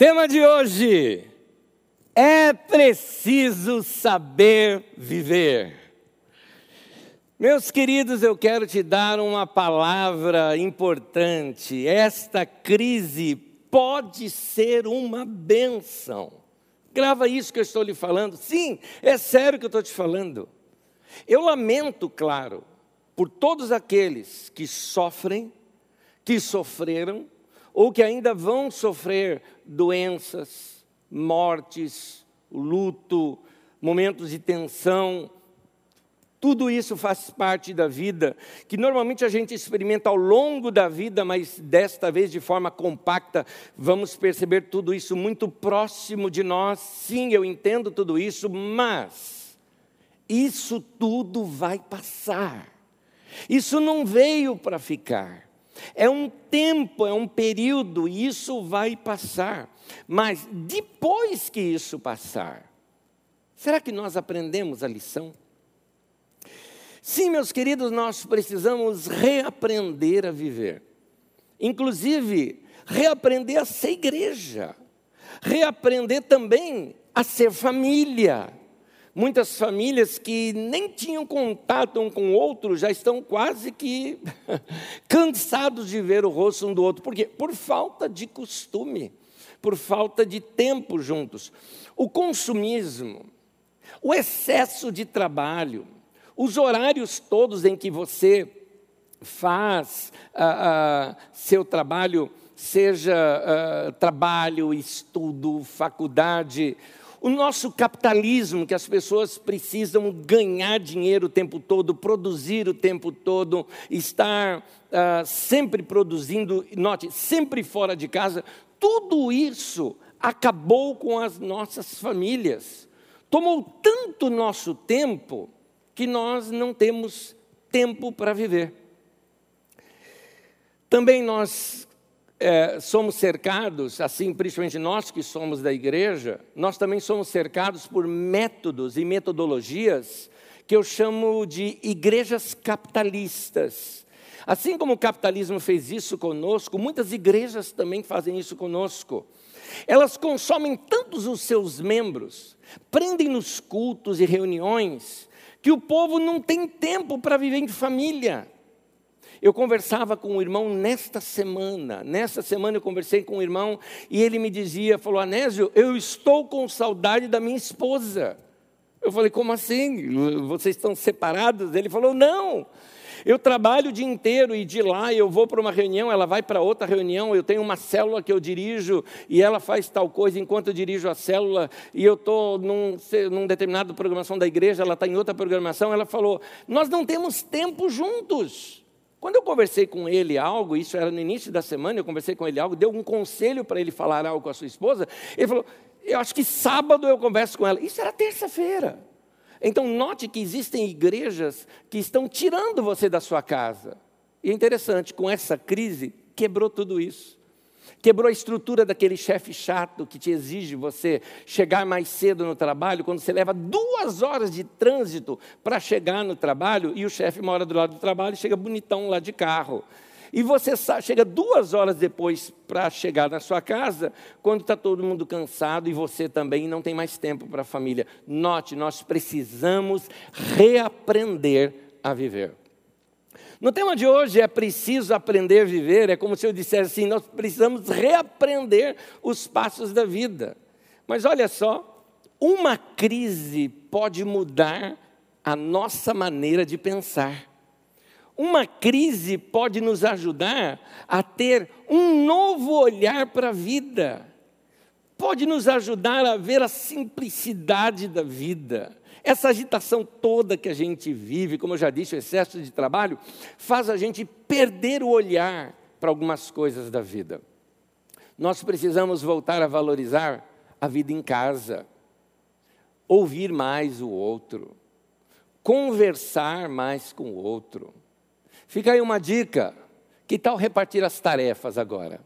Tema de hoje: é preciso saber viver. Meus queridos, eu quero te dar uma palavra importante. Esta crise pode ser uma benção. Grava isso que eu estou lhe falando. Sim, é sério que eu estou te falando. Eu lamento, claro, por todos aqueles que sofrem, que sofreram ou que ainda vão sofrer doenças, mortes, luto, momentos de tensão. Tudo isso faz parte da vida, que normalmente a gente experimenta ao longo da vida, mas desta vez de forma compacta, vamos perceber tudo isso muito próximo de nós. Sim, eu entendo tudo isso, mas isso tudo vai passar. Isso não veio para ficar. É um tempo, é um período, e isso vai passar. Mas depois que isso passar, será que nós aprendemos a lição? Sim, meus queridos, nós precisamos reaprender a viver. Inclusive, reaprender a ser igreja. Reaprender também a ser família. Muitas famílias que nem tinham contato um com o outro já estão quase que cansados de ver o rosto um do outro. Por quê? Por falta de costume, por falta de tempo juntos. O consumismo, o excesso de trabalho, os horários todos em que você faz ah, ah, seu trabalho, seja ah, trabalho, estudo, faculdade, o nosso capitalismo, que as pessoas precisam ganhar dinheiro o tempo todo, produzir o tempo todo, estar uh, sempre produzindo, note, sempre fora de casa, tudo isso acabou com as nossas famílias. Tomou tanto nosso tempo que nós não temos tempo para viver. Também nós é, somos cercados, assim, principalmente nós que somos da igreja, nós também somos cercados por métodos e metodologias que eu chamo de igrejas capitalistas. Assim como o capitalismo fez isso conosco, muitas igrejas também fazem isso conosco. Elas consomem tantos os seus membros, prendem nos cultos e reuniões, que o povo não tem tempo para viver em família. Eu conversava com um irmão nesta semana, nesta semana eu conversei com um irmão e ele me dizia, falou, Anésio, eu estou com saudade da minha esposa. Eu falei, como assim? Vocês estão separados? Ele falou, não. Eu trabalho o dia inteiro e de lá eu vou para uma reunião, ela vai para outra reunião, eu tenho uma célula que eu dirijo e ela faz tal coisa enquanto eu dirijo a célula e eu estou num, num determinado programação da igreja, ela está em outra programação. Ela falou: Nós não temos tempo juntos. Quando eu conversei com ele algo, isso era no início da semana, eu conversei com ele algo, deu um conselho para ele falar algo com a sua esposa, ele falou: Eu acho que sábado eu converso com ela. Isso era terça-feira. Então, note que existem igrejas que estão tirando você da sua casa. E é interessante, com essa crise, quebrou tudo isso. Quebrou a estrutura daquele chefe chato que te exige você chegar mais cedo no trabalho, quando você leva duas horas de trânsito para chegar no trabalho e o chefe mora do lado do trabalho e chega bonitão lá de carro. E você chega duas horas depois para chegar na sua casa, quando está todo mundo cansado e você também não tem mais tempo para a família. Note, nós precisamos reaprender a viver. No tema de hoje é preciso aprender a viver, é como se eu dissesse assim: nós precisamos reaprender os passos da vida. Mas olha só, uma crise pode mudar a nossa maneira de pensar. Uma crise pode nos ajudar a ter um novo olhar para a vida, pode nos ajudar a ver a simplicidade da vida essa agitação toda que a gente vive, como eu já disse, o excesso de trabalho, faz a gente perder o olhar para algumas coisas da vida. Nós precisamos voltar a valorizar a vida em casa, ouvir mais o outro, conversar mais com o outro. Fica aí uma dica: que tal repartir as tarefas agora?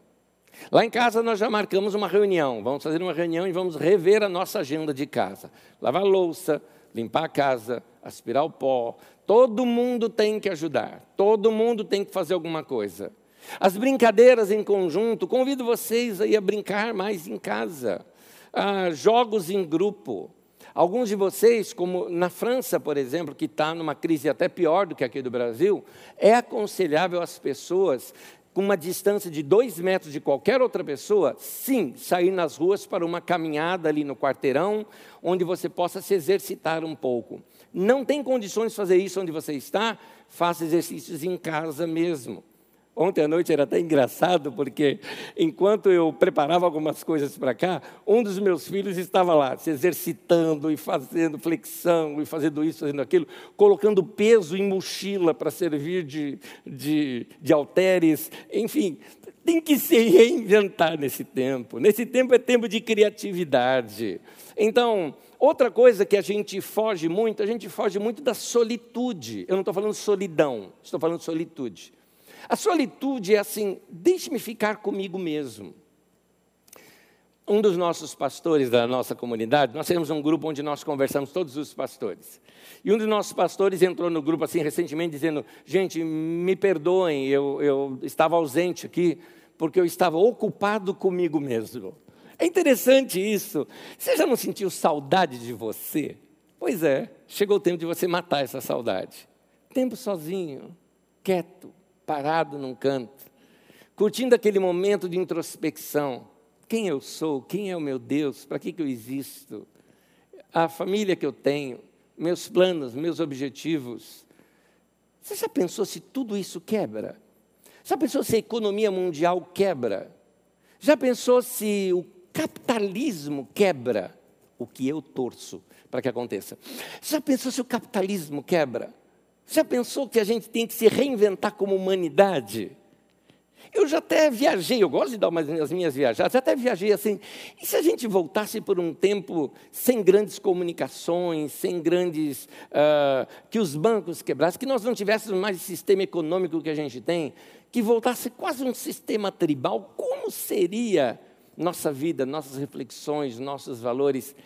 Lá em casa nós já marcamos uma reunião, vamos fazer uma reunião e vamos rever a nossa agenda de casa. Lavar louça, limpar a casa, aspirar o pó. Todo mundo tem que ajudar, todo mundo tem que fazer alguma coisa. As brincadeiras em conjunto, convido vocês aí a brincar mais em casa. Ah, jogos em grupo. Alguns de vocês, como na França, por exemplo, que está numa crise até pior do que aqui do Brasil, é aconselhável às pessoas com uma distância de dois metros de qualquer outra pessoa, sim, sair nas ruas para uma caminhada ali no quarteirão, onde você possa se exercitar um pouco. Não tem condições de fazer isso onde você está, faça exercícios em casa mesmo. Ontem à noite era até engraçado, porque enquanto eu preparava algumas coisas para cá, um dos meus filhos estava lá, se exercitando e fazendo flexão, e fazendo isso, fazendo aquilo, colocando peso em mochila para servir de, de, de halteres, enfim, tem que se reinventar nesse tempo. Nesse tempo é tempo de criatividade. Então, outra coisa que a gente foge muito, a gente foge muito da solitude. Eu não estou falando solidão, estou falando solitude. A solitude é assim, deixe-me ficar comigo mesmo. Um dos nossos pastores da nossa comunidade, nós temos um grupo onde nós conversamos todos os pastores. E um dos nossos pastores entrou no grupo assim recentemente dizendo: Gente, me perdoem, eu, eu estava ausente aqui porque eu estava ocupado comigo mesmo. É interessante isso. Você já não sentiu saudade de você? Pois é, chegou o tempo de você matar essa saudade. Tempo sozinho, quieto, parado num canto, curtindo aquele momento de introspecção. Quem eu sou? Quem é o meu Deus? Para que, que eu existo? A família que eu tenho, meus planos, meus objetivos. Você já pensou se tudo isso quebra? Já pensou se a economia mundial quebra? Já pensou se o capitalismo quebra? O que eu torço para que aconteça. Já pensou se o capitalismo quebra? Já pensou que a gente tem que se reinventar como humanidade? Eu já até viajei, eu gosto de dar umas, as minhas viajadas, já até viajei assim. E se a gente voltasse por um tempo sem grandes comunicações, sem grandes. Uh, que os bancos quebrassem, que nós não tivéssemos mais o sistema econômico que a gente tem, que voltasse quase um sistema tribal, como seria nossa vida, nossas reflexões, nossos valores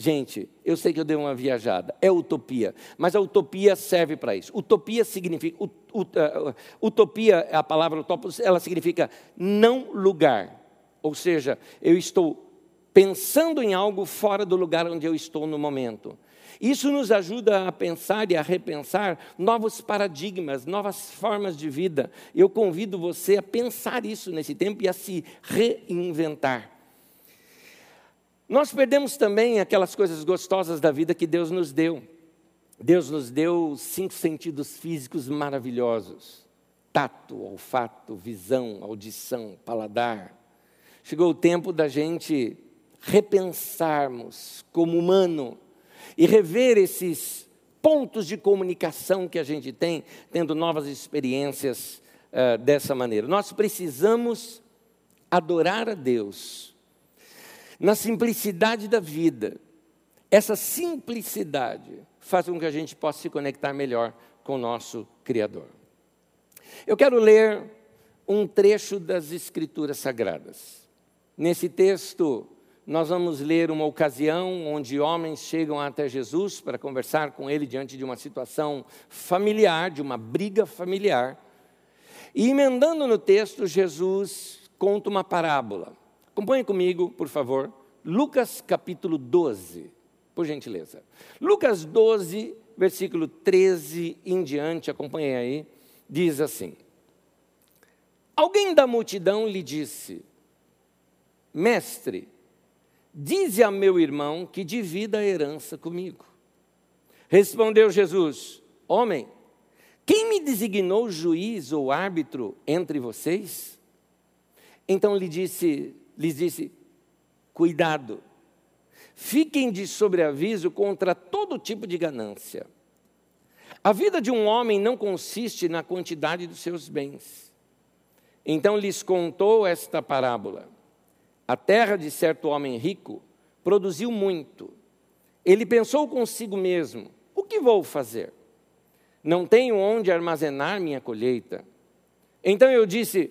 Gente, eu sei que eu dei uma viajada, é utopia, mas a utopia serve para isso. Utopia significa, ut, ut, uh, utopia, a palavra utopia, ela significa não lugar. Ou seja, eu estou pensando em algo fora do lugar onde eu estou no momento. Isso nos ajuda a pensar e a repensar novos paradigmas, novas formas de vida. Eu convido você a pensar isso nesse tempo e a se reinventar. Nós perdemos também aquelas coisas gostosas da vida que Deus nos deu. Deus nos deu cinco sentidos físicos maravilhosos: tato, olfato, visão, audição, paladar. Chegou o tempo da gente repensarmos como humano e rever esses pontos de comunicação que a gente tem, tendo novas experiências uh, dessa maneira. Nós precisamos adorar a Deus na simplicidade da vida. Essa simplicidade faz com que a gente possa se conectar melhor com o nosso Criador. Eu quero ler um trecho das Escrituras Sagradas. Nesse texto, nós vamos ler uma ocasião onde homens chegam até Jesus para conversar com ele diante de uma situação familiar, de uma briga familiar. E emendando no texto, Jesus conta uma parábola. Acompanhe comigo, por favor, Lucas capítulo 12, por gentileza. Lucas 12, versículo 13 em diante, acompanhe aí, diz assim: Alguém da multidão lhe disse: Mestre, dize a meu irmão que divida a herança comigo. Respondeu Jesus: Homem, quem me designou juiz ou árbitro entre vocês? Então lhe disse lhes disse: cuidado, fiquem de sobreaviso contra todo tipo de ganância. A vida de um homem não consiste na quantidade dos seus bens. Então lhes contou esta parábola. A terra de certo homem rico produziu muito. Ele pensou consigo mesmo: o que vou fazer? Não tenho onde armazenar minha colheita. Então eu disse: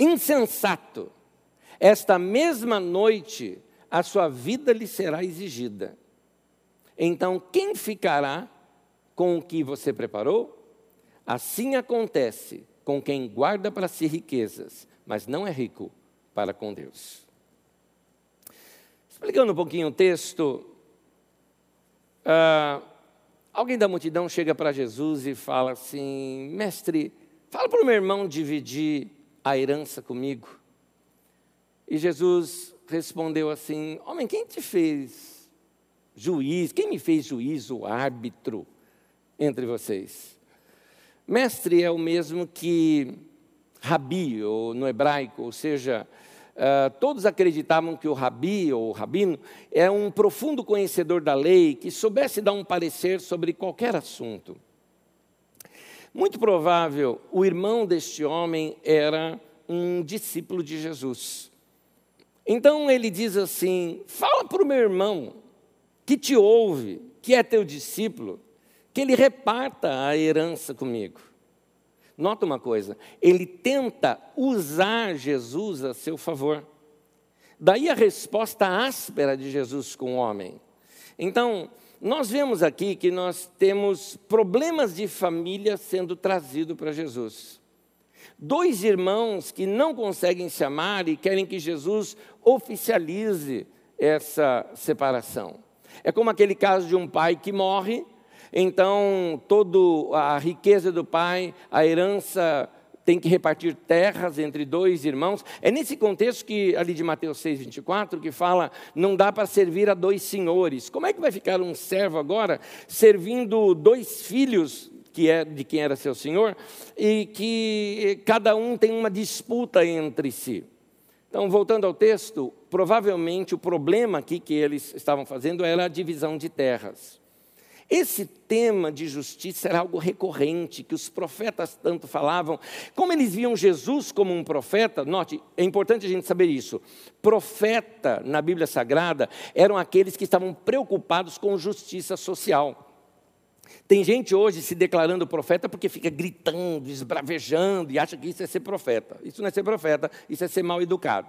insensato, esta mesma noite a sua vida lhe será exigida. Então, quem ficará com o que você preparou? Assim acontece com quem guarda para si riquezas, mas não é rico para com Deus. Explicando um pouquinho o texto, uh, alguém da multidão chega para Jesus e fala assim: Mestre, fala para o meu irmão dividir a herança comigo. E Jesus respondeu assim: Homem, quem te fez juiz? Quem me fez juiz ou árbitro entre vocês? Mestre é o mesmo que rabi, ou no hebraico, ou seja, uh, todos acreditavam que o rabi, ou o rabino, é um profundo conhecedor da lei, que soubesse dar um parecer sobre qualquer assunto. Muito provável, o irmão deste homem era um discípulo de Jesus. Então ele diz assim: fala para o meu irmão que te ouve, que é teu discípulo, que ele reparta a herança comigo. Nota uma coisa, ele tenta usar Jesus a seu favor. Daí a resposta áspera de Jesus com o homem. Então, nós vemos aqui que nós temos problemas de família sendo trazido para Jesus. Dois irmãos que não conseguem se amar e querem que Jesus oficialize essa separação. É como aquele caso de um pai que morre então, toda a riqueza do pai, a herança tem que repartir terras entre dois irmãos. É nesse contexto que, ali de Mateus 6, 24, que fala, não dá para servir a dois senhores. Como é que vai ficar um servo agora servindo dois filhos, que é de quem era seu senhor, e que cada um tem uma disputa entre si? Então, voltando ao texto, provavelmente o problema aqui que eles estavam fazendo era a divisão de terras. Esse tema de justiça era algo recorrente, que os profetas tanto falavam. Como eles viam Jesus como um profeta, note, é importante a gente saber isso. Profeta na Bíblia Sagrada eram aqueles que estavam preocupados com justiça social. Tem gente hoje se declarando profeta porque fica gritando, esbravejando e acha que isso é ser profeta. Isso não é ser profeta, isso é ser mal educado.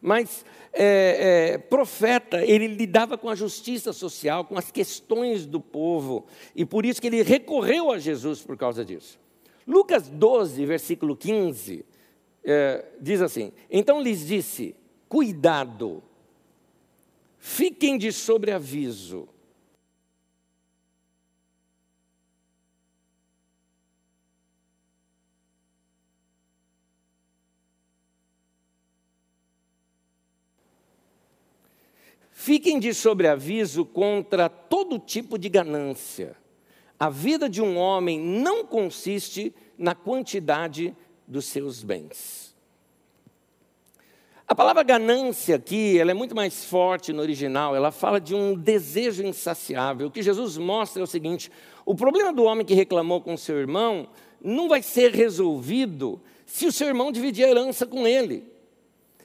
Mas é, é, profeta, ele lidava com a justiça social, com as questões do povo, e por isso que ele recorreu a Jesus por causa disso. Lucas 12, versículo 15, é, diz assim: Então lhes disse: Cuidado, fiquem de sobreaviso Fiquem de sobreaviso contra todo tipo de ganância. A vida de um homem não consiste na quantidade dos seus bens. A palavra ganância aqui, ela é muito mais forte no original, ela fala de um desejo insaciável. O que Jesus mostra é o seguinte: o problema do homem que reclamou com seu irmão não vai ser resolvido se o seu irmão dividir a herança com ele.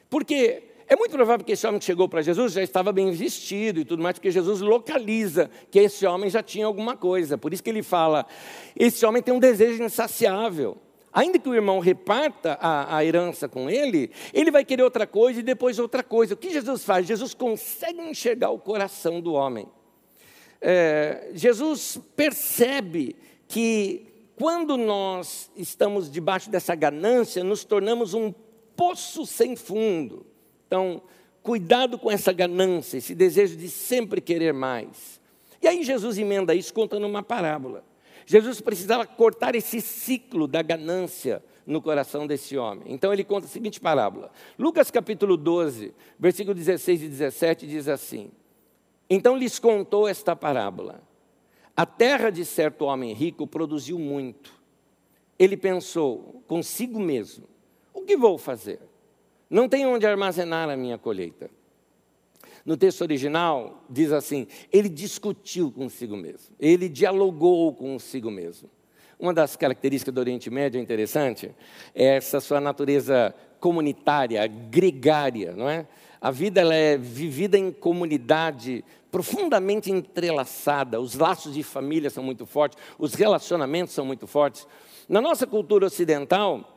Porque é muito provável que esse homem que chegou para Jesus já estava bem vestido e tudo mais, porque Jesus localiza que esse homem já tinha alguma coisa. Por isso que ele fala: esse homem tem um desejo insaciável. Ainda que o irmão reparta a, a, herança com ele, ele vai querer outra coisa e depois outra coisa. O que Jesus faz? Jesus consegue enxergar o coração do homem. É, Jesus percebe que quando nós estamos debaixo dessa ganância, nos tornamos um poço sem fundo. Então, cuidado com essa ganância, esse desejo de sempre querer mais. E aí Jesus emenda isso contando uma parábola. Jesus precisava cortar esse ciclo da ganância no coração desse homem. Então ele conta a seguinte parábola. Lucas capítulo 12, versículo 16 e 17 diz assim: Então lhes contou esta parábola. A terra de certo homem rico produziu muito. Ele pensou consigo mesmo: O que vou fazer? Não tem onde armazenar a minha colheita. No texto original, diz assim: ele discutiu consigo mesmo, ele dialogou consigo mesmo. Uma das características do Oriente Médio interessante é essa sua natureza comunitária, gregária, não é? A vida ela é vivida em comunidade profundamente entrelaçada, os laços de família são muito fortes, os relacionamentos são muito fortes. Na nossa cultura ocidental,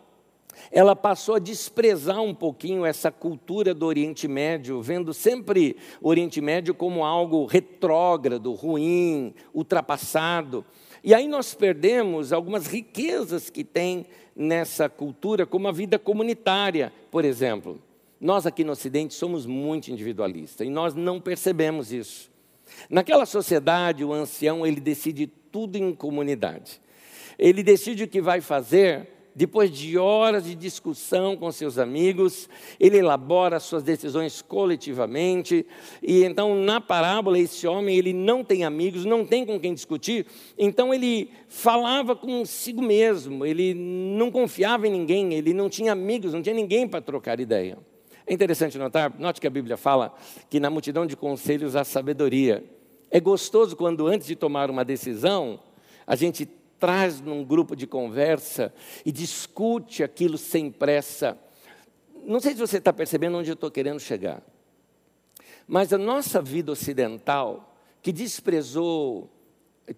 ela passou a desprezar um pouquinho essa cultura do Oriente Médio, vendo sempre o Oriente Médio como algo retrógrado, ruim, ultrapassado. E aí nós perdemos algumas riquezas que tem nessa cultura, como a vida comunitária, por exemplo. Nós aqui no Ocidente somos muito individualistas e nós não percebemos isso. Naquela sociedade, o ancião ele decide tudo em comunidade. Ele decide o que vai fazer depois de horas de discussão com seus amigos, ele elabora suas decisões coletivamente. E então, na parábola, esse homem ele não tem amigos, não tem com quem discutir. Então, ele falava consigo mesmo. Ele não confiava em ninguém. Ele não tinha amigos, não tinha ninguém para trocar ideia. É interessante notar, note que a Bíblia fala que na multidão de conselhos há sabedoria. É gostoso quando, antes de tomar uma decisão, a gente traz num grupo de conversa e discute aquilo sem pressa. Não sei se você está percebendo onde eu estou querendo chegar, mas a nossa vida ocidental, que desprezou,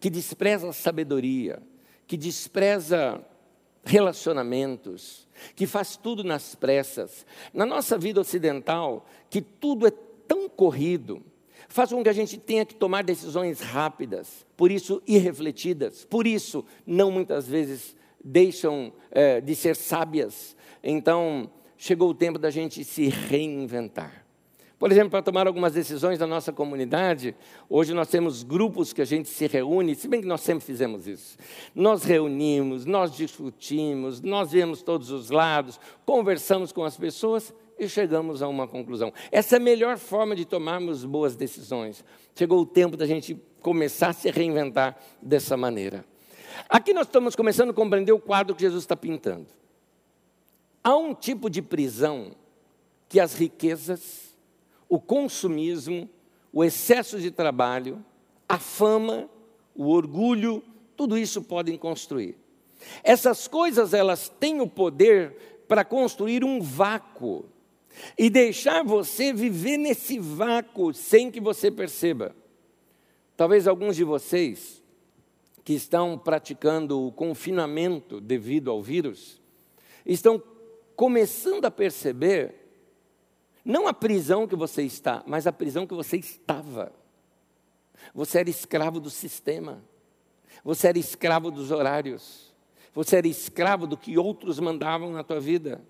que despreza a sabedoria, que despreza relacionamentos, que faz tudo nas pressas, na nossa vida ocidental, que tudo é tão corrido, faz com que a gente tenha que tomar decisões rápidas, por isso irrefletidas, por isso não muitas vezes deixam é, de ser sábias. Então, chegou o tempo da gente se reinventar. Por exemplo, para tomar algumas decisões da nossa comunidade, hoje nós temos grupos que a gente se reúne, se bem que nós sempre fizemos isso. Nós reunimos, nós discutimos, nós vemos todos os lados, conversamos com as pessoas e chegamos a uma conclusão. Essa é a melhor forma de tomarmos boas decisões. Chegou o tempo da gente começar a se reinventar dessa maneira. Aqui nós estamos começando a compreender o quadro que Jesus está pintando. Há um tipo de prisão que as riquezas, o consumismo, o excesso de trabalho, a fama, o orgulho, tudo isso podem construir. Essas coisas elas têm o poder para construir um vácuo e deixar você viver nesse vácuo sem que você perceba. Talvez alguns de vocês que estão praticando o confinamento devido ao vírus estão começando a perceber não a prisão que você está, mas a prisão que você estava. Você era escravo do sistema. Você era escravo dos horários. Você era escravo do que outros mandavam na tua vida.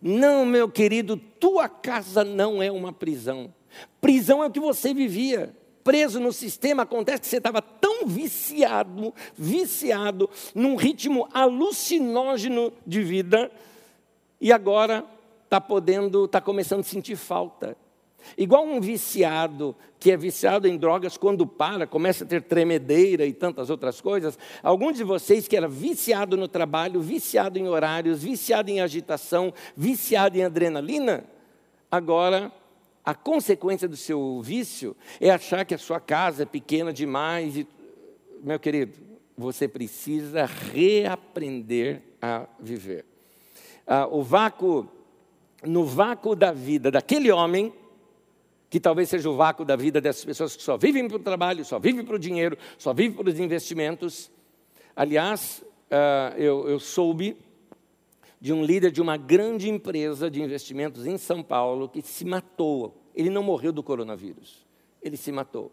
Não, meu querido, tua casa não é uma prisão. Prisão é o que você vivia. Preso no sistema, acontece que você estava tão viciado, viciado, num ritmo alucinógeno de vida, e agora está podendo, está começando a sentir falta. Igual um viciado que é viciado em drogas, quando para, começa a ter tremedeira e tantas outras coisas. Alguns de vocês que era viciado no trabalho, viciado em horários, viciado em agitação, viciado em adrenalina, agora a consequência do seu vício é achar que a sua casa é pequena demais. E, meu querido, você precisa reaprender a viver. Ah, o vácuo, no vácuo da vida daquele homem, que talvez seja o vácuo da vida dessas pessoas que só vivem para o trabalho, só vivem para o dinheiro, só vivem para os investimentos. Aliás, eu, eu soube de um líder de uma grande empresa de investimentos em São Paulo que se matou. Ele não morreu do coronavírus, ele se matou.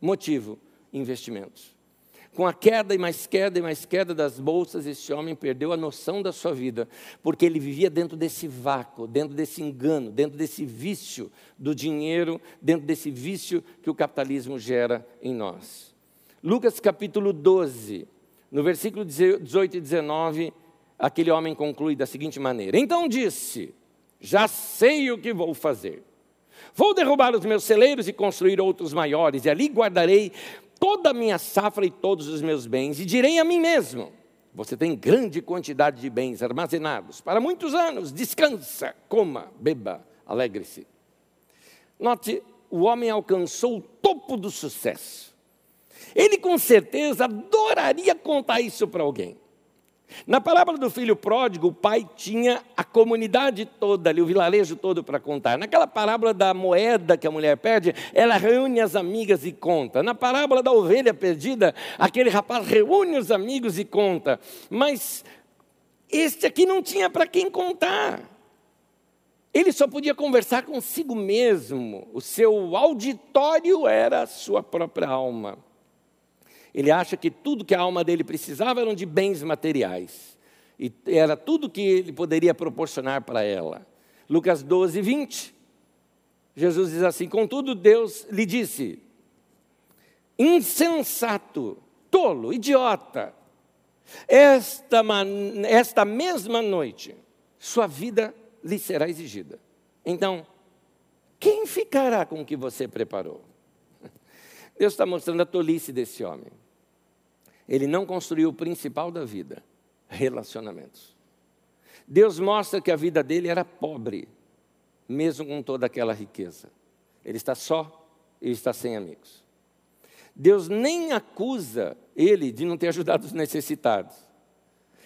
Motivo: investimentos. Com a queda e mais queda e mais queda das bolsas, esse homem perdeu a noção da sua vida, porque ele vivia dentro desse vácuo, dentro desse engano, dentro desse vício do dinheiro, dentro desse vício que o capitalismo gera em nós. Lucas capítulo 12, no versículo 18 e 19, aquele homem conclui da seguinte maneira: Então disse: Já sei o que vou fazer. Vou derrubar os meus celeiros e construir outros maiores, e ali guardarei toda a minha safra e todos os meus bens, e direi a mim mesmo: Você tem grande quantidade de bens armazenados para muitos anos, descansa, coma, beba, alegre-se. Note, o homem alcançou o topo do sucesso. Ele com certeza adoraria contar isso para alguém. Na parábola do filho pródigo, o pai tinha a comunidade toda ali, o vilarejo todo para contar. Naquela parábola da moeda que a mulher perde, ela reúne as amigas e conta. Na parábola da ovelha perdida, aquele rapaz reúne os amigos e conta. Mas este aqui não tinha para quem contar. Ele só podia conversar consigo mesmo. O seu auditório era a sua própria alma. Ele acha que tudo que a alma dele precisava eram de bens materiais. E era tudo que ele poderia proporcionar para ela. Lucas 12, 20. Jesus diz assim: Contudo, Deus lhe disse: Insensato, tolo, idiota, esta, esta mesma noite, sua vida lhe será exigida. Então, quem ficará com o que você preparou? Deus está mostrando a tolice desse homem. Ele não construiu o principal da vida: relacionamentos. Deus mostra que a vida dele era pobre, mesmo com toda aquela riqueza. Ele está só, ele está sem amigos. Deus nem acusa ele de não ter ajudado os necessitados.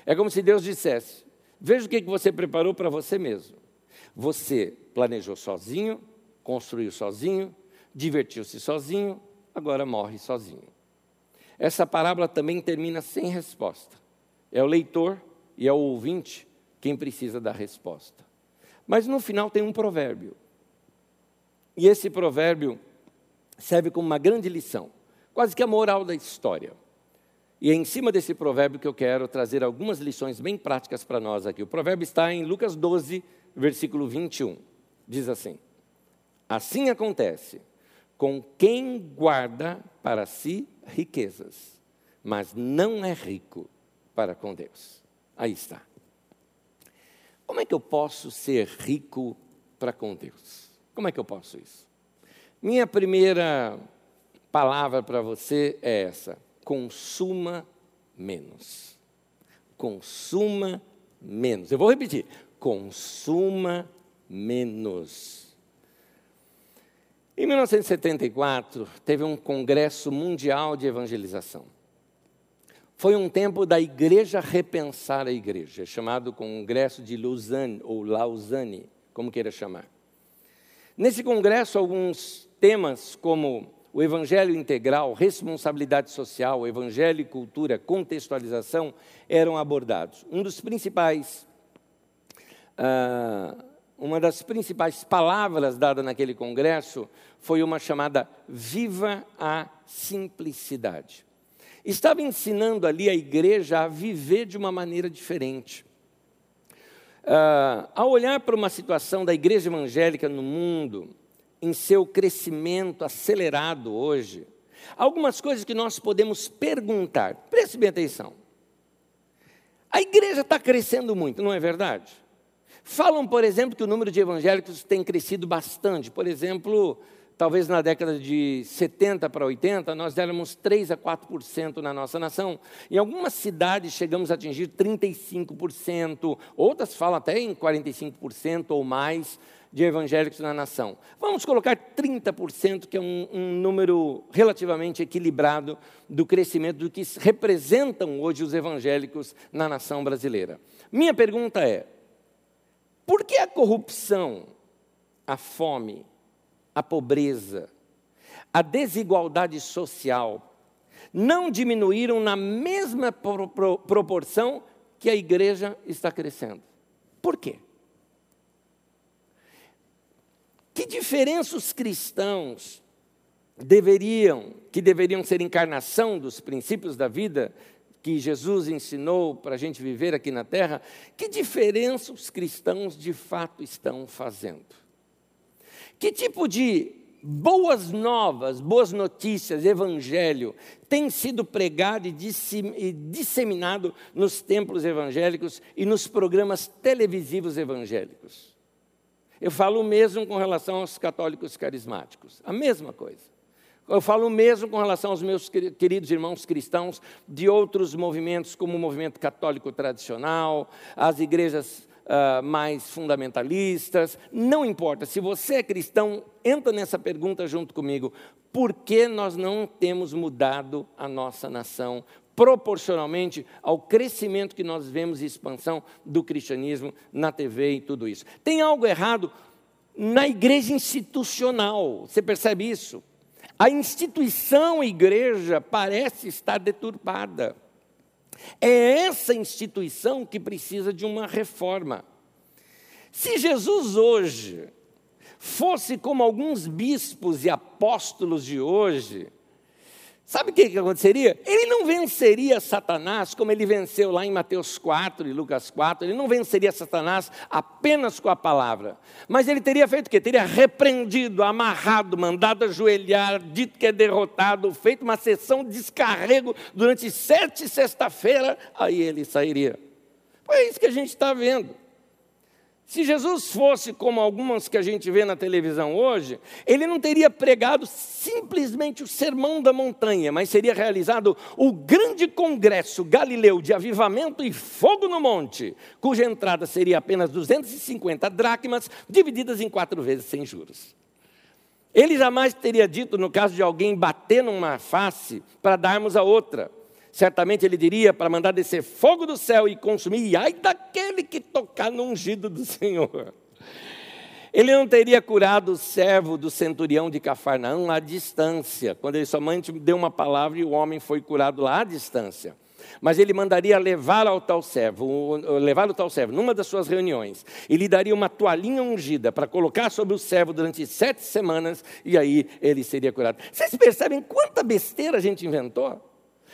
É como se Deus dissesse: Veja o que você preparou para você mesmo. Você planejou sozinho, construiu sozinho, divertiu-se sozinho, agora morre sozinho. Essa parábola também termina sem resposta. É o leitor e é o ouvinte quem precisa da resposta. Mas no final tem um provérbio. E esse provérbio serve como uma grande lição, quase que a moral da história. E é em cima desse provérbio que eu quero trazer algumas lições bem práticas para nós aqui. O provérbio está em Lucas 12, versículo 21. Diz assim: Assim acontece com quem guarda para si riquezas, mas não é rico para com Deus. Aí está. Como é que eu posso ser rico para com Deus? Como é que eu posso isso? Minha primeira palavra para você é essa: consuma menos. Consuma menos. Eu vou repetir: consuma menos. Em 1974, teve um congresso mundial de evangelização. Foi um tempo da igreja repensar a igreja, chamado Congresso de Lausanne, ou Lausanne, como queira chamar. Nesse congresso, alguns temas como o evangelho integral, responsabilidade social, evangelho e cultura, contextualização, eram abordados. Um dos principais uh, uma das principais palavras dadas naquele congresso foi uma chamada Viva a Simplicidade. Estava ensinando ali a igreja a viver de uma maneira diferente. Uh, ao olhar para uma situação da igreja evangélica no mundo, em seu crescimento acelerado hoje, algumas coisas que nós podemos perguntar, preste bem atenção. A igreja está crescendo muito, não é verdade? Falam, por exemplo, que o número de evangélicos tem crescido bastante. Por exemplo, talvez na década de 70 para 80, nós éramos 3 a 4% na nossa nação. Em algumas cidades chegamos a atingir 35%, outras falam até em 45% ou mais de evangélicos na nação. Vamos colocar 30%, que é um, um, número relativamente equilibrado do crescimento do que representam hoje os evangélicos na nação brasileira. Minha pergunta é: por que a corrupção, a fome, a pobreza, a desigualdade social não diminuíram na mesma pro, pro, proporção que a igreja está crescendo? Por quê? Que diferença os cristãos deveriam, que deveriam ser encarnação dos princípios da vida, que Jesus ensinou para a gente viver aqui na terra, que diferença os cristãos de fato estão fazendo? Que tipo de boas novas, boas notícias, evangelho, tem sido pregado e disseminado nos templos evangélicos e nos programas televisivos evangélicos? Eu falo o mesmo com relação aos católicos carismáticos, a mesma coisa. Eu falo mesmo com relação aos meus queridos irmãos cristãos de outros movimentos, como o movimento católico tradicional, as igrejas uh, mais fundamentalistas. Não importa, se você é cristão, entra nessa pergunta junto comigo. Por que nós não temos mudado a nossa nação? proporcionalmente ao crescimento que nós vemos e expansão do cristianismo na TV e tudo isso. Tem algo errado na igreja institucional, você percebe isso? A instituição igreja parece estar deturpada. É essa instituição que precisa de uma reforma. Se Jesus hoje fosse como alguns bispos e apóstolos de hoje, Sabe o que, que aconteceria? Ele não venceria Satanás como ele venceu lá em Mateus 4 e Lucas 4. Ele não venceria Satanás apenas com a palavra. Mas ele teria feito o quê? Teria repreendido, amarrado, mandado ajoelhar, dito que é derrotado, feito uma sessão de descarrego durante sete sexta-feira, aí ele sairia. Foi isso que a gente está vendo. Se Jesus fosse como algumas que a gente vê na televisão hoje, ele não teria pregado simplesmente o sermão da montanha, mas seria realizado o grande congresso galileu de avivamento e fogo no monte, cuja entrada seria apenas 250 dracmas, divididas em quatro vezes sem juros. Ele jamais teria dito, no caso de alguém bater numa face, para darmos a outra. Certamente ele diria para mandar descer fogo do céu e consumir, e ai daquele que tocar no ungido do Senhor. Ele não teria curado o servo do centurião de Cafarnaum à distância, quando ele somente deu uma palavra e o homem foi curado lá à distância. Mas ele mandaria levar ao tal servo, levar o tal servo numa das suas reuniões, e lhe daria uma toalhinha ungida para colocar sobre o servo durante sete semanas, e aí ele seria curado. Vocês percebem quanta besteira a gente inventou?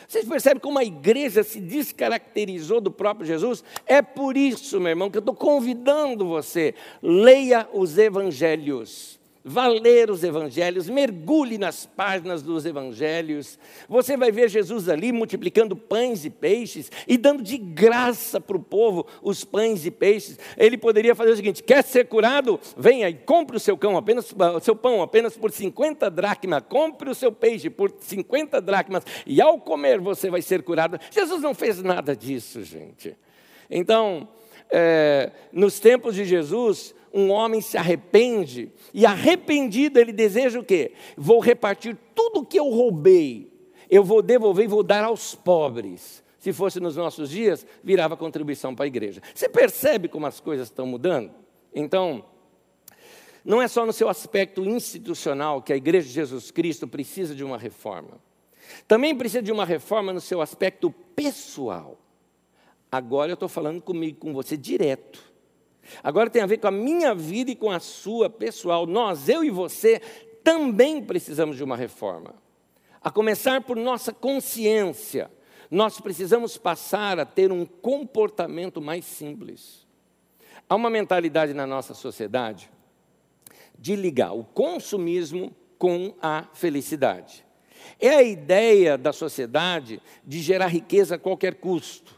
Vocês percebem como a igreja se descaracterizou do próprio Jesus? É por isso, meu irmão, que eu estou convidando você, leia os evangelhos vá ler os evangelhos, mergulhe nas páginas dos evangelhos. Você vai ver Jesus ali multiplicando pães e peixes e dando de graça para o povo os pães e peixes. Ele poderia fazer o seguinte: quer ser curado? Venha e compre o seu cão apenas o seu pão apenas por 50 dracmas, compre o seu peixe por 50 dracmas e ao comer você vai ser curado. Jesus não fez nada disso, gente. Então, é, nos tempos de Jesus, um homem se arrepende, e arrependido ele deseja o quê? Vou repartir tudo o que eu roubei, eu vou devolver e vou dar aos pobres. Se fosse nos nossos dias, virava contribuição para a igreja. Você percebe como as coisas estão mudando? Então, não é só no seu aspecto institucional que a igreja de Jesus Cristo precisa de uma reforma. Também precisa de uma reforma no seu aspecto pessoal. Agora eu estou falando comigo, com você direto. Agora tem a ver com a minha vida e com a sua pessoal. Nós, eu e você, também precisamos de uma reforma. A começar por nossa consciência. Nós precisamos passar a ter um comportamento mais simples. Há uma mentalidade na nossa sociedade de ligar o consumismo com a felicidade. É a ideia da sociedade de gerar riqueza a qualquer custo.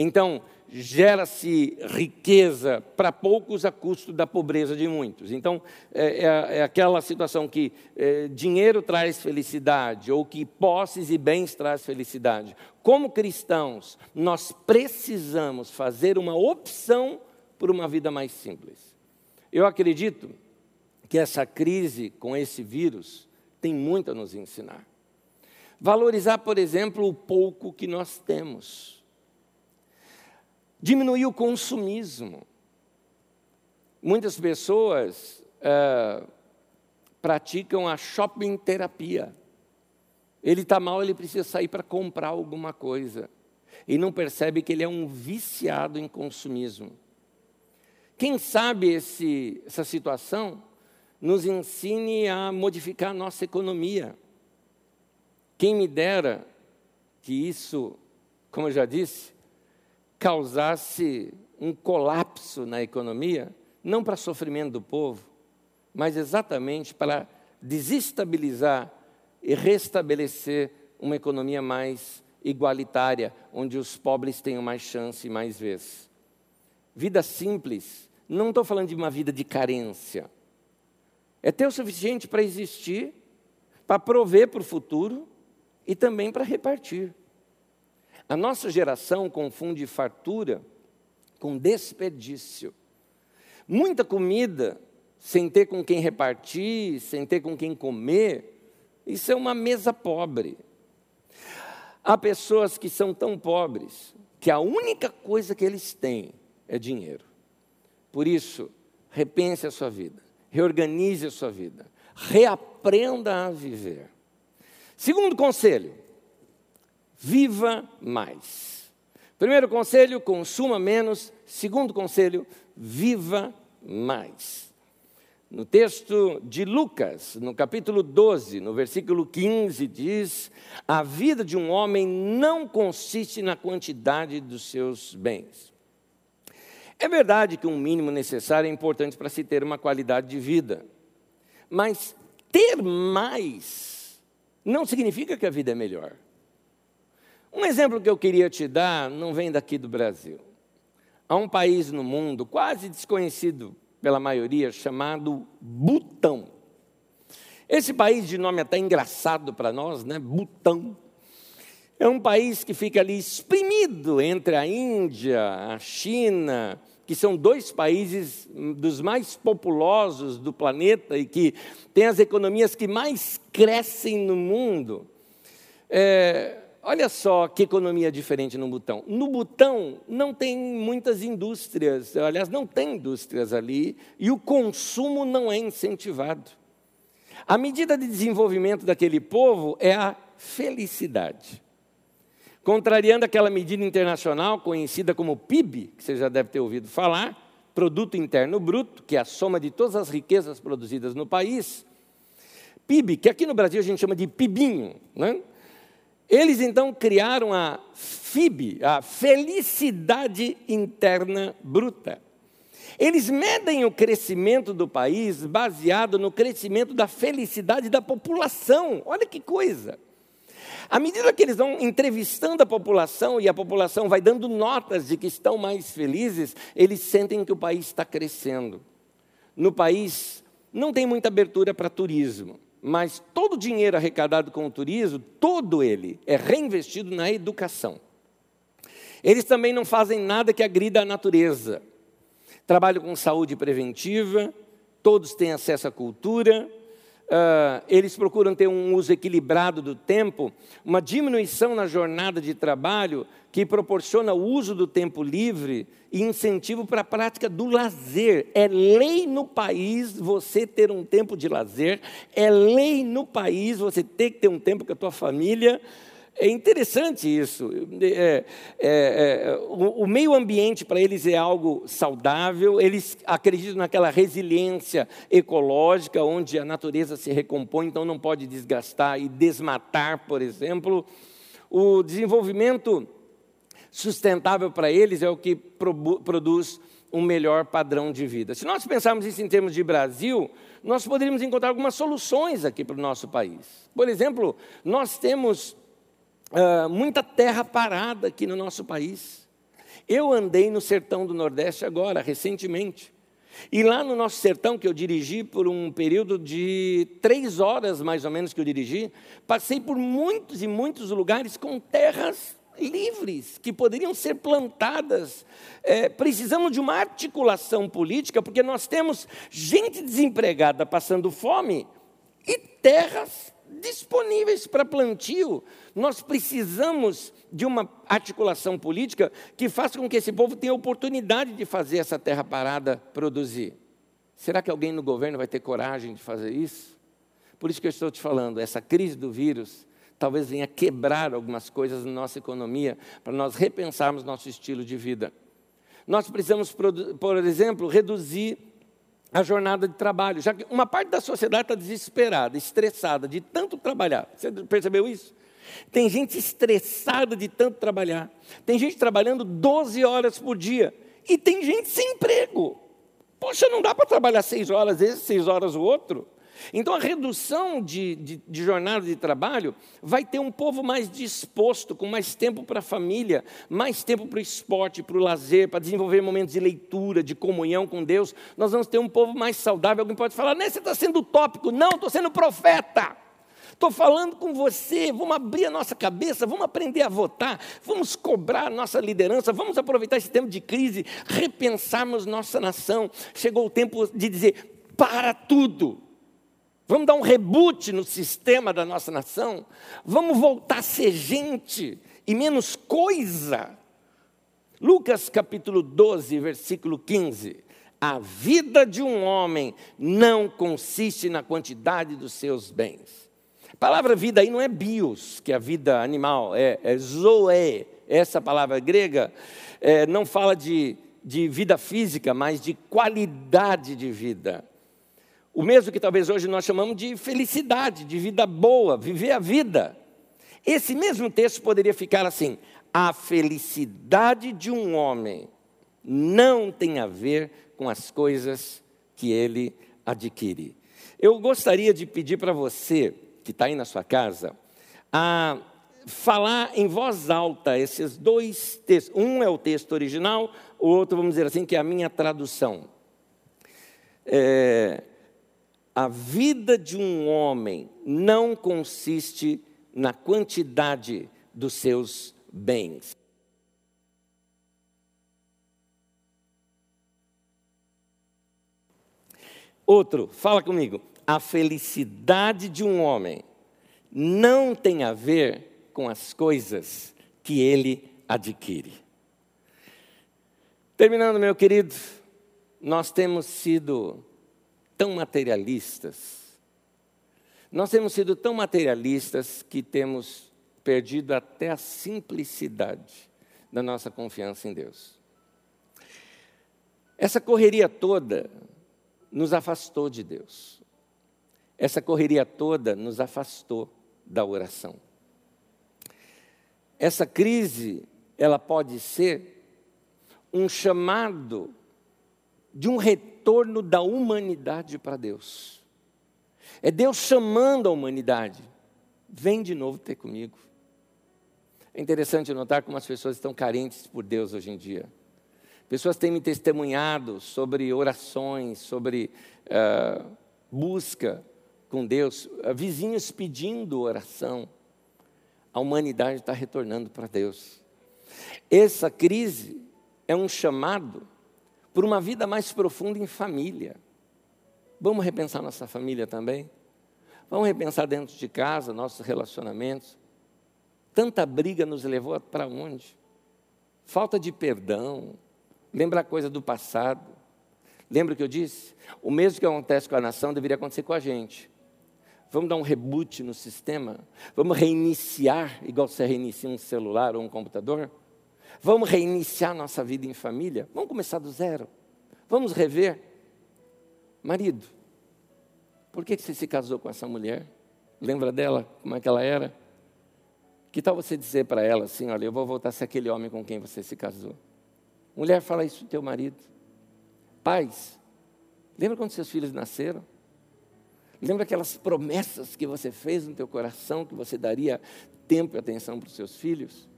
Então, gera-se riqueza para poucos a custo da pobreza de muitos. Então, é, é, é aquela situação que é, dinheiro traz felicidade, ou que posses e bens traz felicidade. Como cristãos, nós precisamos fazer uma opção por uma vida mais simples. Eu acredito que essa crise com esse vírus tem muito a nos ensinar. Valorizar, por exemplo, o pouco que nós temos Diminuir o consumismo. Muitas pessoas é, praticam a shopping terapia. Ele está mal, ele precisa sair para comprar alguma coisa. E não percebe que ele é um viciado em consumismo. Quem sabe esse, essa situação nos ensine a modificar a nossa economia. Quem me dera que isso, como eu já disse, causasse um colapso na economia, não para sofrimento do povo, mas exatamente para desestabilizar e restabelecer uma economia mais igualitária, onde os pobres tenham mais chance e mais vez. Vida simples, não estou falando de uma vida de carência. É ter o suficiente para existir, para prover para o futuro e também para repartir. A nossa geração confunde fartura com desperdício. Muita comida sem ter com quem repartir, sem ter com quem comer, isso é uma mesa pobre. Há pessoas que são tão pobres que a única coisa que eles têm é dinheiro. Por isso, repense a sua vida, reorganize a sua vida, reaprenda a viver. Segundo conselho, viva mais. Primeiro conselho, consuma menos. Segundo conselho, viva mais. No texto de Lucas, no capítulo 12, no versículo 15, diz: A vida de um homem não consiste na quantidade dos seus bens. É verdade que um mínimo necessário é importante para se ter uma qualidade de vida, mas ter mais não significa que a vida é melhor. Um exemplo que eu queria te dar não vem daqui do Brasil. Há um país no mundo quase desconhecido pela maioria, chamado Butão. Esse país de nome até engraçado para nós, né? Butão. É um país que fica ali exprimido entre a Índia, a China, que são dois países dos mais populosos do planeta e que têm as economias que mais crescem no mundo. É, Olha só que economia diferente no Butão. No Butão não tem muitas indústrias, aliás, não tem indústrias ali, e o consumo não é incentivado. A medida de desenvolvimento daquele povo é a felicidade. Contrariando aquela medida internacional conhecida como PIB, que você já deve ter ouvido falar, Produto Interno Bruto, que é a soma de todas as riquezas produzidas no país. PIB, que aqui no Brasil a gente chama de PIBinho, né? Eles então criaram a FIB, a felicidade interna bruta. Eles medem o crescimento do país baseado no crescimento da felicidade da população. Olha que coisa. À medida que eles vão entrevistando a população e a população vai dando notas de que estão mais felizes, eles sentem que o país está crescendo. No país não tem muita abertura para turismo. Mas todo o dinheiro arrecadado com o turismo, todo ele é reinvestido na educação. Eles também não fazem nada que agrida a natureza. Trabalham com saúde preventiva, todos têm acesso à cultura, uh, eles procuram ter um uso equilibrado do tempo, uma diminuição na jornada de trabalho que proporciona o uso do tempo livre e incentivo para a prática do lazer. É lei no país você ter um tempo de lazer, é lei no país você ter que ter um tempo com a tua família. É interessante isso. É, é, é, o, o, meio ambiente para eles é algo saudável, eles acreditam naquela resiliência ecológica, onde a natureza se recompõe, então não pode desgastar e desmatar, por exemplo. O desenvolvimento sustentável para eles é o que pro, produz um melhor padrão de vida. Se nós pensarmos isso em termos de Brasil, nós poderíamos encontrar algumas soluções aqui para o nosso país. Por exemplo, nós temos uh, muita terra parada aqui no nosso país. Eu andei no sertão do Nordeste agora, recentemente. E lá no nosso sertão, que eu dirigi por um período de três horas mais ou menos que eu dirigi, passei por muitos e muitos lugares com terras livres, que poderiam ser plantadas. É, precisamos de uma articulação política, porque nós temos gente desempregada passando fome e terras disponíveis para plantio. Nós precisamos de uma articulação política que faça com que esse povo tenha oportunidade de fazer essa terra parada produzir. Será que alguém no governo vai ter coragem de fazer isso? Por isso que eu estou te falando, essa crise do vírus talvez venha quebrar algumas coisas na nossa economia para nós repensarmos nosso estilo de vida. Nós precisamos, por exemplo, reduzir a jornada de trabalho, já que uma parte da sociedade está desesperada, estressada de tanto trabalhar. Você percebeu isso? Tem gente estressada de tanto trabalhar. Tem gente trabalhando 12 horas por dia. E tem gente sem emprego. Poxa, não dá para trabalhar seis horas esse, seis horas o outro. Então, a redução de, de, de, jornada de trabalho vai ter um povo mais disposto, com mais tempo para a família, mais tempo para o esporte, para o lazer, para desenvolver momentos de leitura, de comunhão com Deus. Nós vamos ter um povo mais saudável. Alguém pode falar, né, você está sendo utópico. Não, estou sendo profeta. Estou falando com você, vamos abrir a nossa cabeça, vamos aprender a votar, vamos cobrar a nossa liderança, vamos aproveitar esse tempo de crise, repensarmos nossa nação. Chegou o tempo de dizer: para tudo, Vamos dar um reboot no sistema da nossa nação? Vamos voltar a ser gente e menos coisa? Lucas capítulo 12, versículo 15. A vida de um homem não consiste na quantidade dos seus bens. A palavra vida aí não é bios, que é a vida animal, é, é zoe. Essa palavra grega é, não fala de, de vida física, mas de qualidade de vida. O mesmo que talvez hoje nós chamamos de felicidade, de vida boa, viver a vida. Esse mesmo texto poderia ficar assim: a felicidade de um homem não tem a ver com as coisas que ele adquire. Eu gostaria de pedir para você, que está aí na sua casa, a falar em voz alta esses dois textos. Um é o texto original, o outro, vamos dizer assim, que é a minha tradução. É, a vida de um homem não consiste na quantidade dos seus bens. Outro, fala comigo. A felicidade de um homem não tem a ver com as coisas que ele adquire. Terminando, meu querido, nós temos sido tão materialistas. Nós temos sido tão materialistas que temos perdido até a simplicidade da nossa confiança em Deus. Essa correria toda nos afastou de Deus. Essa correria toda nos afastou da oração. Essa crise, ela pode ser um chamado de um retorno da humanidade para Deus. É Deus chamando a humanidade. Vem de novo ter comigo. É interessante notar como as pessoas estão carentes por Deus hoje em dia. Pessoas têm me testemunhado sobre orações, sobre uh, busca com Deus, uh, vizinhos pedindo oração. A humanidade está retornando para Deus. Essa crise é um chamado por uma vida mais profunda em família. Vamos repensar nossa família também? Vamos repensar dentro de casa, nossos relacionamentos. Tanta briga nos levou para onde? Falta de perdão, Lembra a coisa do passado. Lembra o que eu disse? O mesmo que acontece com a nação deveria acontecer com a gente. Vamos dar um reboot no sistema? Vamos reiniciar, igual você reinicia um celular ou um computador? Vamos reiniciar nossa vida em família? Vamos começar do zero? Vamos rever? Marido, por que você se casou com essa mulher? Lembra dela? Como é que ela era? Que tal você dizer para ela assim: olha, eu vou voltar a ser aquele homem com quem você se casou? Mulher, fala isso do teu marido. Pais, lembra quando seus filhos nasceram? Lembra aquelas promessas que você fez no teu coração, que você daria tempo e atenção para os seus filhos?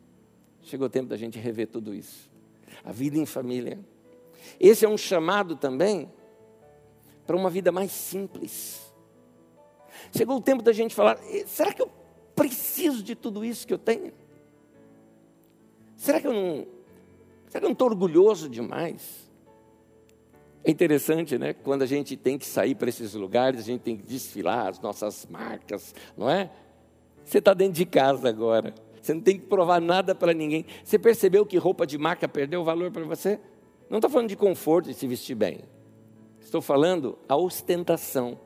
Chegou o tempo da gente rever tudo isso. A vida em família. Esse é um chamado também para uma vida mais simples. Chegou o tempo da gente falar: será que eu preciso de tudo isso que eu tenho? Será que eu não Será que eu não estou orgulhoso demais? É interessante, né? Quando a gente tem que sair para esses lugares, a gente tem que desfilar as nossas marcas, não é? Você está dentro de casa agora. Você não tem que provar nada para ninguém. Você percebeu que roupa de marca perdeu valor para você? Não estou falando de conforto e se vestir bem. Estou falando a ostentação.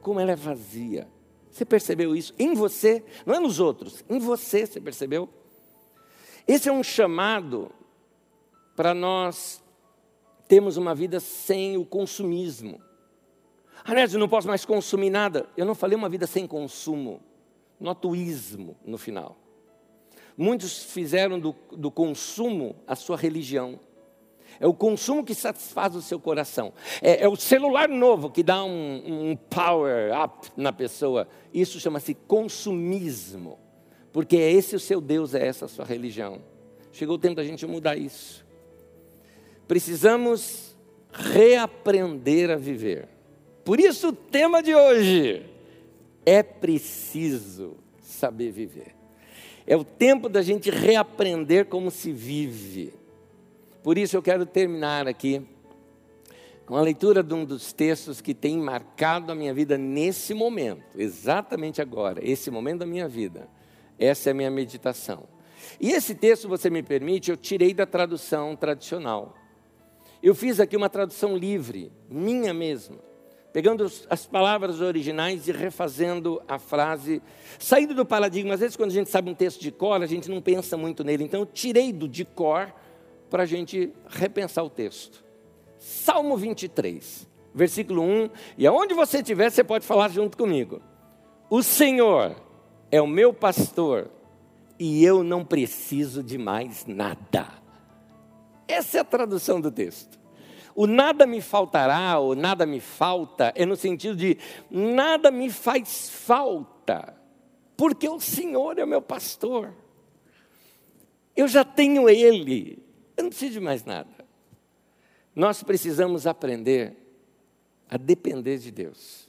Como ela é vazia. Você percebeu isso em você? Não é nos outros, em você, você percebeu? Esse é um chamado para nós termos uma vida sem o consumismo. Aliás, eu não posso mais consumir nada. Eu não falei uma vida sem consumo, notuísmo no final. Muitos fizeram do, do consumo a sua religião. É o consumo que satisfaz o seu coração. É, é o celular novo que dá um, um power up na pessoa. Isso chama-se consumismo. Porque é esse o seu Deus, é essa a sua religião. Chegou o tempo da gente mudar isso. Precisamos reaprender a viver. Por isso, o tema de hoje é preciso saber viver. É o tempo da gente reaprender como se vive. Por isso, eu quero terminar aqui com a leitura de um dos textos que tem marcado a minha vida nesse momento, exatamente agora, esse momento da minha vida. Essa é a minha meditação. E esse texto, você me permite, eu tirei da tradução tradicional. Eu fiz aqui uma tradução livre, minha mesma, pegando as palavras originais e refazendo a frase, saindo do paradigma. Às vezes, quando a gente sabe um texto de cor, a gente não pensa muito nele. Então, eu tirei do de cor para a gente repensar o texto. Salmo 23, versículo 1. E aonde você estiver, você pode falar junto comigo. O Senhor é o meu pastor e eu não preciso de mais nada. Essa é a tradução do texto. O nada me faltará, ou nada me falta, é no sentido de nada me faz falta, porque o Senhor é o meu pastor. Eu já tenho Ele, eu não preciso de mais nada. Nós precisamos aprender a depender de Deus.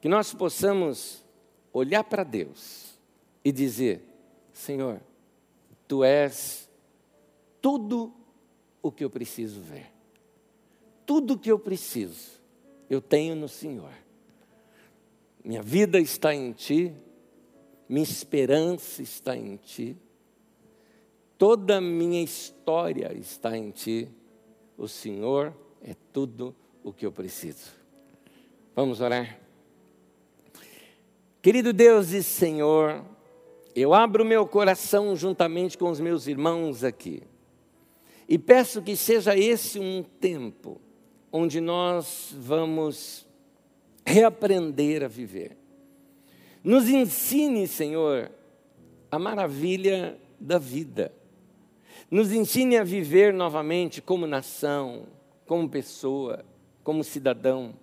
Que nós possamos olhar para Deus e dizer: Senhor, Tu és tudo o que eu preciso ver. Tudo o que eu preciso, eu tenho no Senhor. Minha vida está em Ti, minha esperança está em Ti, toda a minha história está em Ti o Senhor é tudo o que eu preciso. Vamos orar? Querido Deus e Senhor, eu abro meu coração juntamente com os meus irmãos aqui e peço que seja esse um tempo onde nós vamos reaprender a viver. Nos ensine, Senhor, a maravilha da vida. Nos ensine a viver novamente como nação, como pessoa, como cidadão.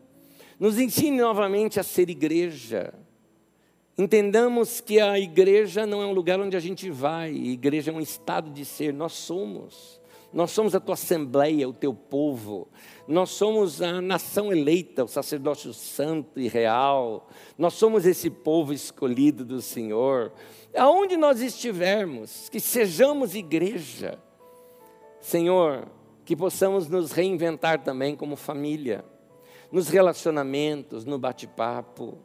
Nos ensine novamente a ser igreja. Entendamos que a igreja não é um lugar onde a gente vai, a igreja é um estado de ser, nós somos. Nós somos a tua assembleia, o teu povo. Nós somos a nação eleita, o sacerdócio santo e real. Nós somos esse povo escolhido do Senhor aonde nós estivermos, que sejamos igreja. Senhor, que possamos nos reinventar também como família, nos relacionamentos, no bate-papo.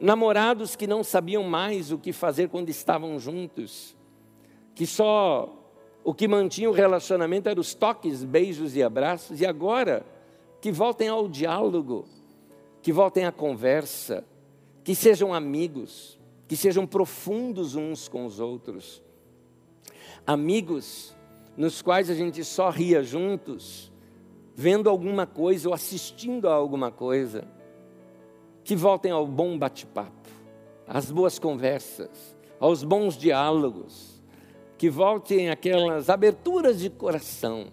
Namorados que não sabiam mais o que fazer quando estavam juntos, que só o que mantinha o relacionamento eram os toques, beijos e abraços, e agora que voltem ao diálogo, que voltem à conversa, que sejam amigos, que sejam profundos uns com os outros. Amigos nos quais a gente só ria juntos, vendo alguma coisa ou assistindo a alguma coisa. Que voltem ao bom bate-papo, às boas conversas, aos bons diálogos, que voltem aquelas aberturas de coração.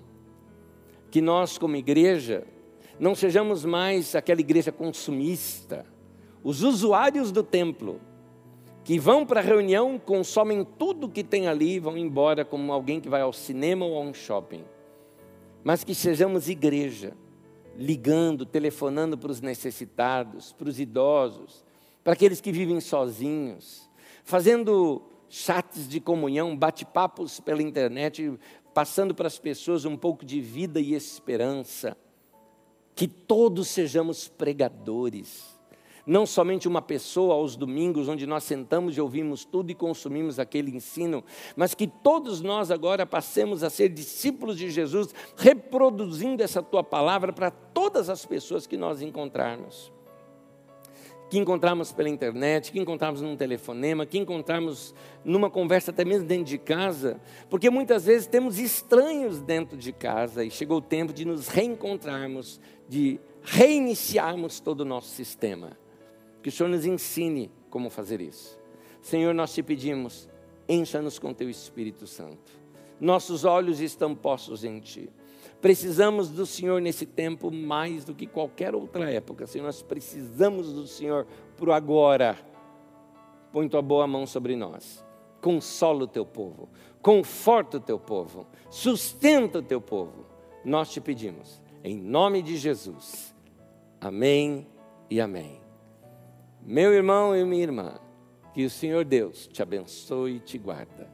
Que nós, como igreja, não sejamos mais aquela igreja consumista, os usuários do templo, que vão para a reunião, consomem tudo que tem ali e vão embora como alguém que vai ao cinema ou a um shopping. Mas que sejamos igreja, ligando, telefonando para os necessitados, para os idosos, para aqueles que vivem sozinhos, fazendo chats de comunhão, bate-papos pela internet, passando para as pessoas um pouco de vida e esperança. Que todos sejamos pregadores não somente uma pessoa aos domingos, onde nós sentamos e ouvimos tudo e consumimos aquele ensino, mas que todos nós agora passemos a ser discípulos de Jesus, reproduzindo essa tua palavra para todas as pessoas que nós encontrarmos. Que encontramos pela internet, que encontramos num telefonema, que encontramos numa conversa até mesmo dentro de casa, porque muitas vezes temos estranhos dentro de casa e chegou o tempo de nos reencontrarmos, de reiniciarmos todo o nosso sistema. Que o Senhor nos ensine como fazer isso. Senhor, nós te pedimos, encha-nos com teu Espírito Santo. Nossos olhos estão postos em ti. Precisamos do Senhor nesse tempo mais do que qualquer outra época. Senhor, nós precisamos do Senhor por agora. Põe tua boa mão sobre nós. Consola o teu povo. Conforta o teu povo. Sustenta o teu povo. Nós te pedimos. Em nome de Jesus. Amém e amém. Meu irmão e minha irmã, que o Senhor Deus te abençoe e te guarda.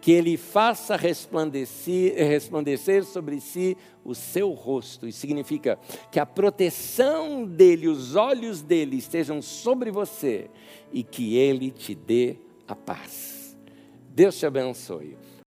Que Ele faça resplandecer, resplandecer sobre si o seu rosto. Isso significa que a proteção dEle, os olhos dEle estejam sobre você e que Ele te dê a paz. Deus te abençoe.